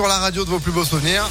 sur la radio de vos plus beaux souvenirs.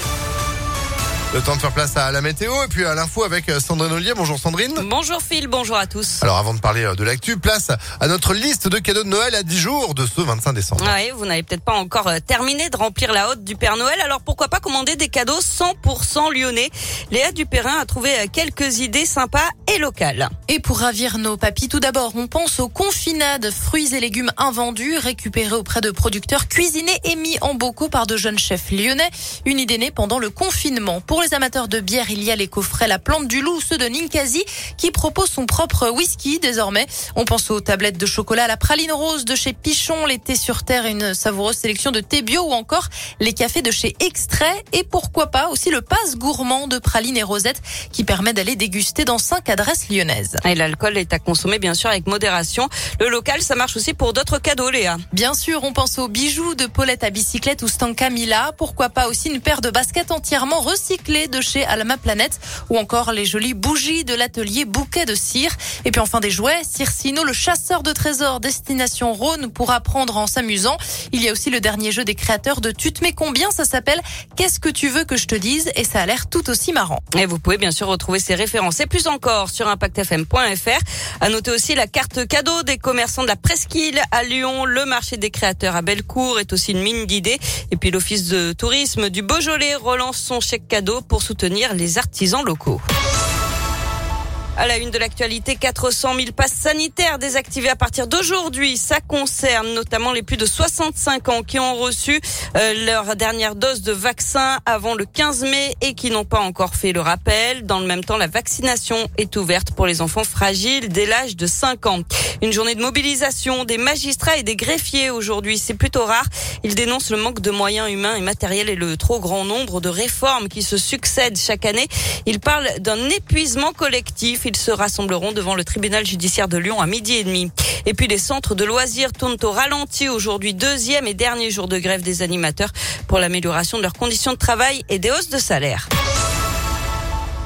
Le temps de faire place à la météo et puis à l'info avec euh, Sandrine Ollier. Bonjour Sandrine. Bonjour Phil, bonjour à tous. Alors avant de parler euh, de l'actu, place à notre liste de cadeaux de Noël à 10 jours de ce 25 décembre. Ouais, vous n'avez peut-être pas encore euh, terminé de remplir la hotte du Père Noël, alors pourquoi pas commander des cadeaux 100% lyonnais? Léa Dupérin a trouvé quelques idées sympas et locales. Et pour ravir nos papis, tout d'abord, on pense aux confinades, fruits et légumes invendus, récupérés auprès de producteurs, cuisinés et mis en bocaux par de jeunes chefs lyonnais. Une idée née pendant le confinement. Pour les amateurs de bière, il y a les coffrets La Plante du Loup, ceux de Ninkasi, qui propose son propre whisky désormais. On pense aux tablettes de chocolat, la praline rose de chez Pichon, les thés sur terre, une savoureuse sélection de thé bio ou encore les cafés de chez Extrait et pourquoi pas aussi le passe gourmand de praline et rosette qui permet d'aller déguster dans cinq adresses lyonnaises. Et l'alcool est à consommer bien sûr avec modération. Le local, ça marche aussi pour d'autres cadeaux, Léa. Bien sûr, on pense aux bijoux de Paulette à bicyclette ou Stanka Mila. Pourquoi pas aussi une paire de baskets entièrement recyclées de chez Alma Planète ou encore les jolies bougies de l'atelier Bouquet de Cire. Et puis enfin des jouets, Circino, le chasseur de trésors destination Rhône pour apprendre en s'amusant. Il y a aussi le dernier jeu des créateurs de Tu te mets combien? Ça s'appelle Qu'est-ce que tu veux que je te dise? Et ça a l'air tout aussi marrant. Et vous pouvez bien sûr retrouver ces références et plus encore sur impactfm.fr. À noter aussi la carte cadeau des commerçants de la Presqu'île à Lyon. Le marché des créateurs à Bellecour est aussi une mine d'idées. Et puis l'office de tourisme du Beaujolais relance son chèque cadeau pour soutenir les artisans locaux. À la une de l'actualité, 400 000 passes sanitaires désactivées à partir d'aujourd'hui. Ça concerne notamment les plus de 65 ans qui ont reçu euh, leur dernière dose de vaccin avant le 15 mai et qui n'ont pas encore fait le rappel. Dans le même temps, la vaccination est ouverte pour les enfants fragiles dès l'âge de 5 ans. Une journée de mobilisation des magistrats et des greffiers aujourd'hui. C'est plutôt rare. Ils dénoncent le manque de moyens humains et matériels et le trop grand nombre de réformes qui se succèdent chaque année. Ils parlent d'un épuisement collectif. Ils se rassembleront devant le tribunal judiciaire de Lyon à midi et demi. Et puis les centres de loisirs tournent au ralenti aujourd'hui, deuxième et dernier jour de grève des animateurs pour l'amélioration de leurs conditions de travail et des hausses de salaire.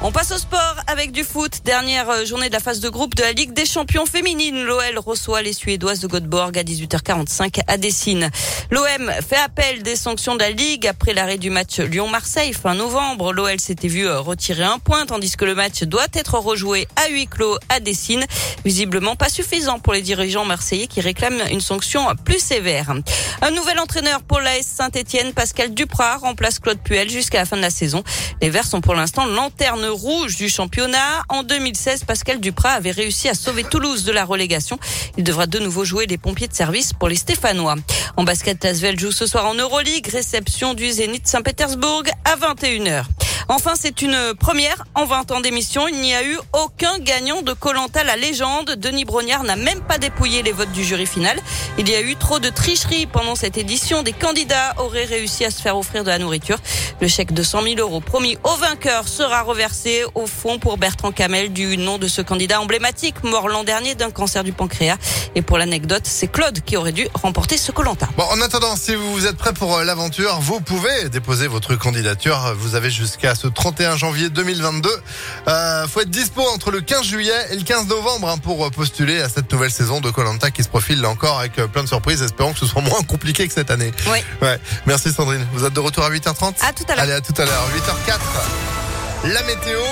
On passe au sport avec du foot. Dernière euh, journée de la phase de groupe de la Ligue des champions féminines. L'OL reçoit les Suédoises de Göteborg à 18h45 à Dessine. L'OM fait appel des sanctions de la Ligue après l'arrêt du match Lyon-Marseille fin novembre. L'OL s'était vu euh, retirer un point tandis que le match doit être rejoué à huis clos à Dessine. Visiblement pas suffisant pour les dirigeants marseillais qui réclament une sanction plus sévère. Un nouvel entraîneur pour l'AS Saint-Etienne, Pascal Duprat, remplace Claude Puel jusqu'à la fin de la saison. Les Verts sont pour l'instant lanterne rouge du championnat. En 2016, Pascal Duprat avait réussi à sauver Toulouse de la relégation. Il devra de nouveau jouer les pompiers de service pour les Stéphanois. En basket, Tasvel joue ce soir en Euroleague, réception du Zénith Saint-Pétersbourg à 21h. Enfin, c'est une première en 20 ans d'émission. Il n'y a eu aucun gagnant de Colanta la légende. Denis Brognard n'a même pas dépouillé les votes du jury final. Il y a eu trop de tricheries pendant cette édition. Des candidats auraient réussi à se faire offrir de la nourriture. Le chèque de 100 000 euros promis au vainqueur sera reversé au fond pour Bertrand Camel du nom de ce candidat emblématique mort l'an dernier d'un cancer du pancréas. Et pour l'anecdote, c'est Claude qui aurait dû remporter ce Colanta. Bon, en attendant, si vous êtes prêt pour euh, l'aventure, vous pouvez déposer votre candidature. Vous avez jusqu'à ce 31 janvier 2022. Euh, faut être dispo entre le 15 juillet et le 15 novembre hein, pour postuler à cette nouvelle saison de Colanta qui se profile là encore avec euh, plein de surprises. Espérons que ce soit moins compliqué que cette année. Oui. Ouais. Merci Sandrine. Vous êtes de retour à 8h30 À tout à l'heure. Allez, à tout à l'heure. 8h04. La météo.